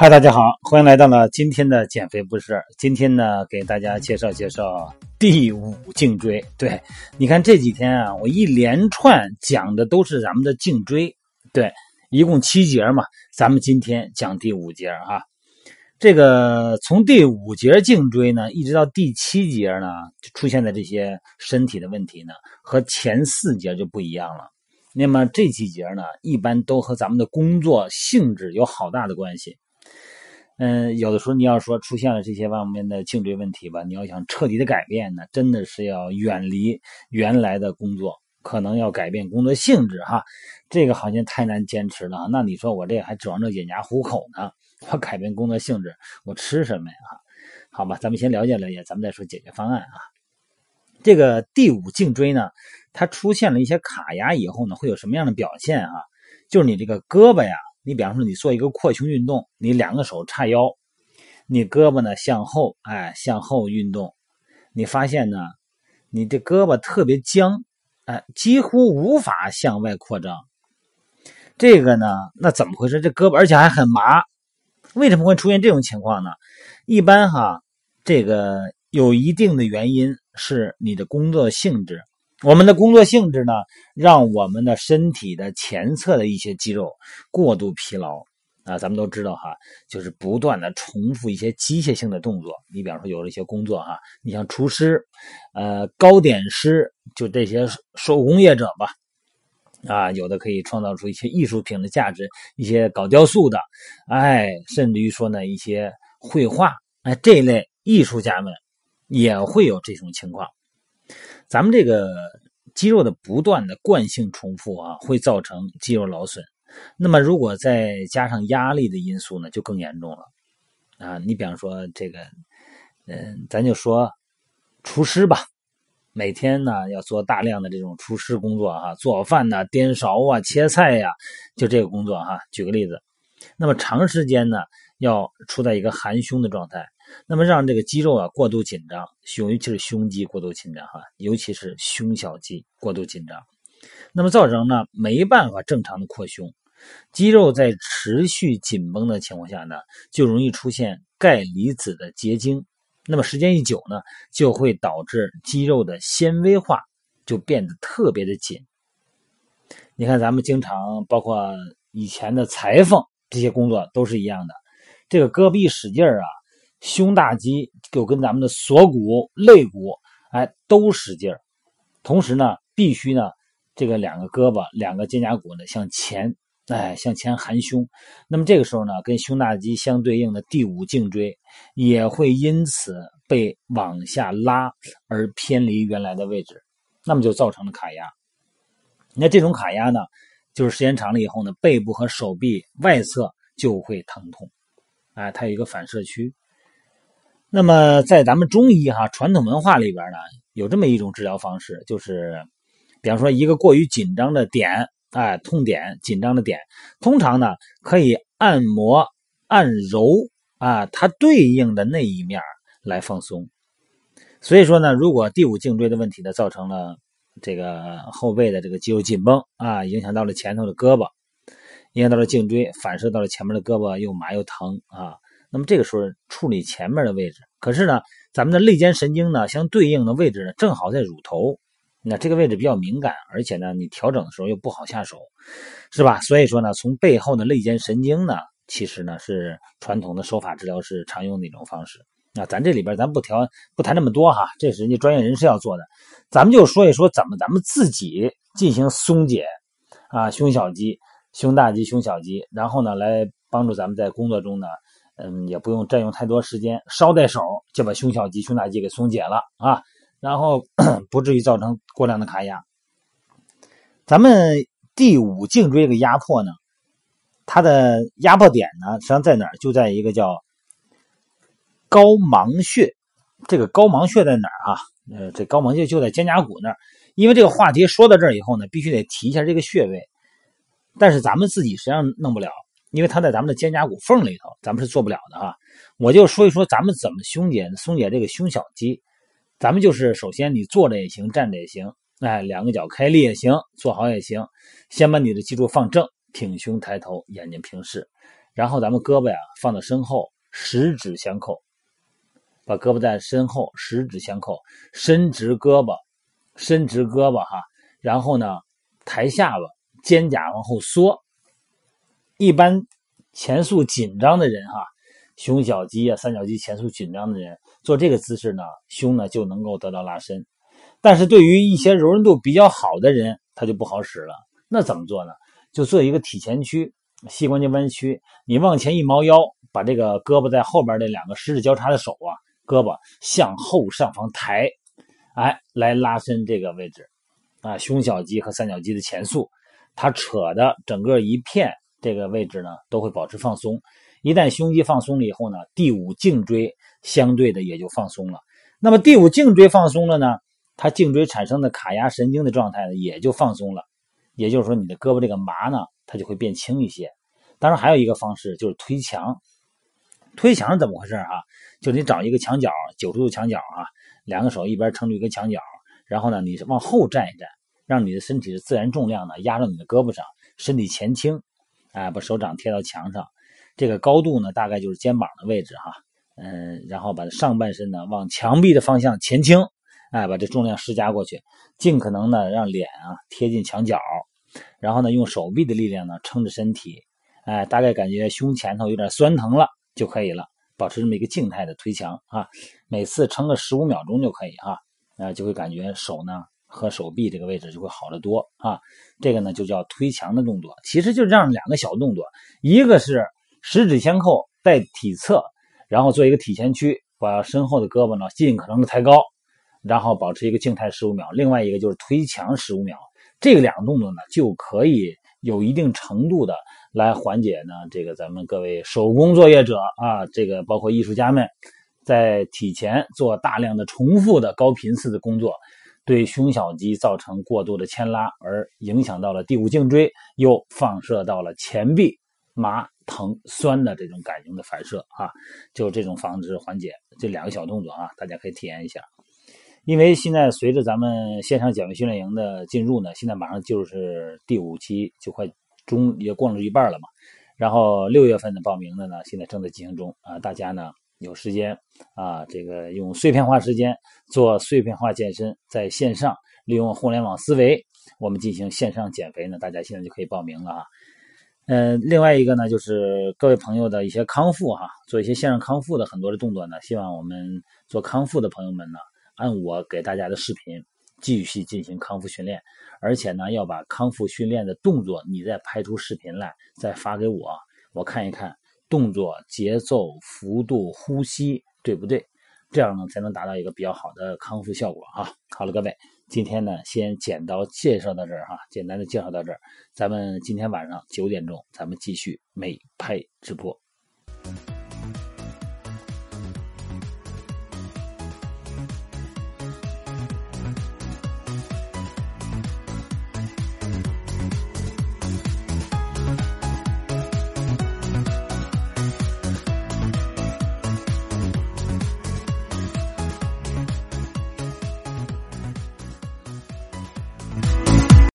嗨，大家好，欢迎来到了今天的减肥不是。今天呢，给大家介绍介绍第五颈椎。对，你看这几天啊，我一连串讲的都是咱们的颈椎。对，一共七节嘛，咱们今天讲第五节哈。这个从第五节颈椎呢，一直到第七节呢，就出现的这些身体的问题呢，和前四节就不一样了。那么这几节呢，一般都和咱们的工作性质有好大的关系。嗯，有的时候你要说出现了这些方面的颈椎问题吧，你要想彻底的改变呢，真的是要远离原来的工作，可能要改变工作性质哈。这个好像太难坚持了。那你说我这还指望着养家糊口呢？我改变工作性质，我吃什么呀？好吧，咱们先了解了解，咱们再说解决方案啊。这个第五颈椎呢，它出现了一些卡压以后呢，会有什么样的表现啊？就是你这个胳膊呀。你比方说，你做一个扩胸运动，你两个手叉腰，你胳膊呢向后，哎，向后运动，你发现呢，你这胳膊特别僵，哎，几乎无法向外扩张。这个呢，那怎么回事？这胳膊而且还很麻，为什么会出现这种情况呢？一般哈，这个有一定的原因是你的工作性质。我们的工作性质呢，让我们的身体的前侧的一些肌肉过度疲劳啊。咱们都知道哈，就是不断的重复一些机械性的动作。你比方说有了一些工作哈，你像厨师、呃糕点师，就这些手工业者吧，啊，有的可以创造出一些艺术品的价值，一些搞雕塑的，哎，甚至于说呢一些绘画，哎，这类艺术家们也会有这种情况。咱们这个肌肉的不断的惯性重复啊，会造成肌肉劳损。那么，如果再加上压力的因素呢，就更严重了啊！你比方说这个，嗯，咱就说厨师吧，每天呢要做大量的这种厨师工作哈，做饭呐、颠勺啊、切菜呀，就这个工作哈。举个例子，那么长时间呢要处在一个含胸的状态。那么让这个肌肉啊过度紧张，胸尤其是胸肌过度紧张哈，尤其是胸小肌过度紧张，那么造成呢没办法正常的扩胸，肌肉在持续紧绷的情况下呢，就容易出现钙离子的结晶，那么时间一久呢，就会导致肌肉的纤维化，就变得特别的紧。你看咱们经常包括以前的裁缝这些工作都是一样的，这个胳膊一使劲儿啊。胸大肌就跟咱们的锁骨、肋骨，哎，都使劲儿。同时呢，必须呢，这个两个胳膊、两个肩胛骨呢向前，哎，向前含胸。那么这个时候呢，跟胸大肌相对应的第五颈椎也会因此被往下拉而偏离原来的位置，那么就造成了卡压。那这种卡压呢，就是时间长了以后呢，背部和手臂外侧就会疼痛，哎，它有一个反射区。那么，在咱们中医哈传统文化里边呢，有这么一种治疗方式，就是，比方说一个过于紧张的点，哎，痛点、紧张的点，通常呢可以按摩、按揉啊，它对应的那一面来放松。所以说呢，如果第五颈椎的问题呢，造成了这个后背的这个肌肉紧绷啊，影响到了前头的胳膊，影响到了颈椎，反射到了前面的胳膊又麻又疼啊。那么这个时候处理前面的位置，可是呢，咱们的肋间神经呢，相对应的位置呢，正好在乳头，那这个位置比较敏感，而且呢，你调整的时候又不好下手，是吧？所以说呢，从背后的肋间神经呢，其实呢是传统的手法治疗师常用的一种方式。那咱这里边咱不调不谈这么多哈，这是人家专业人士要做的，咱们就说一说怎么咱们自己进行松解啊，胸小肌、胸大肌、胸小肌，然后呢，来帮助咱们在工作中呢。嗯，也不用占用太多时间，捎带手就把胸小肌、胸大肌给松解了啊，然后 不至于造成过量的卡压。咱们第五颈椎这个压迫呢，它的压迫点呢，实际上在哪儿？就在一个叫高芒穴。这个高芒穴在哪儿啊？呃，这高芒穴就在肩胛骨那儿，因为这个话题说到这儿以后呢，必须得提一下这个穴位，但是咱们自己实际上弄不了，因为它在咱们的肩胛骨缝里头，咱们是做不了的哈。我就说一说咱们怎么松解松解这个胸小肌。咱们就是首先你坐着也行，站着也行，哎，两个脚开立也行，坐好也行。先把你的脊柱放正，挺胸抬头，眼睛平视，然后咱们胳膊呀放到身后，十指相扣，把胳膊在身后，十指相扣，伸直胳膊，伸直胳膊哈，然后呢抬下巴，肩胛往后缩。一般前束紧张的人哈。胸小肌啊，三角肌前束紧张的人做这个姿势呢，胸呢就能够得到拉伸。但是对于一些柔韧度比较好的人，他就不好使了。那怎么做呢？就做一个体前屈，膝关节弯曲，你往前一猫腰，把这个胳膊在后边的两个十指交叉的手啊，胳膊向后上方抬，哎，来拉伸这个位置啊，胸小肌和三角肌的前束，它扯的整个一片这个位置呢，都会保持放松。一旦胸肌放松了以后呢，第五颈椎相对的也就放松了。那么第五颈椎放松了呢，它颈椎产生的卡压神经的状态呢也就放松了。也就是说，你的胳膊这个麻呢，它就会变轻一些。当然还有一个方式就是推墙。推墙是怎么回事啊？就你找一个墙角，九十度墙角啊，两个手一边撑住一个墙角，然后呢，你往后站一站，让你的身体的自然重量呢压到你的胳膊上，身体前倾，哎，把手掌贴到墙上。这个高度呢，大概就是肩膀的位置哈，嗯，然后把上半身呢往墙壁的方向前倾，哎，把这重量施加过去，尽可能的让脸啊贴近墙角，然后呢用手臂的力量呢撑着身体，哎，大概感觉胸前头有点酸疼了就可以了，保持这么一个静态的推墙啊，每次撑个十五秒钟就可以哈，啊，就会感觉手呢和手臂这个位置就会好得多啊，这个呢就叫推墙的动作，其实就这样两个小动作，一个是。十指相扣，带体侧，然后做一个体前屈，把身后的胳膊呢尽可能的抬高，然后保持一个静态十五秒。另外一个就是推墙十五秒，这两个动作呢就可以有一定程度的来缓解呢这个咱们各位手工作业者啊，这个包括艺术家们在体前做大量的重复的高频次的工作，对胸小肌造成过度的牵拉，而影响到了第五颈椎，又放射到了前臂麻。疼酸的这种感应的反射啊，就这种防止缓解这两个小动作啊，大家可以体验一下。因为现在随着咱们线上减肥训练营的进入呢，现在马上就是第五期，就快中也过了一半了嘛。然后六月份的报名的呢，现在正在进行中啊。大家呢有时间啊，这个用碎片化时间做碎片化健身，在线上利用互联网思维，我们进行线上减肥呢，大家现在就可以报名了啊。嗯，另外一个呢，就是各位朋友的一些康复哈，做一些线上康复的很多的动作呢，希望我们做康复的朋友们呢，按我给大家的视频继续进行康复训练，而且呢，要把康复训练的动作你再拍出视频来，再发给我，我看一看动作节奏、幅度、呼吸对不对，这样呢才能达到一个比较好的康复效果啊。好了，各位。今天呢，先简单介绍到这儿哈，简单的介绍到这儿，咱们今天晚上九点钟，咱们继续美拍直播。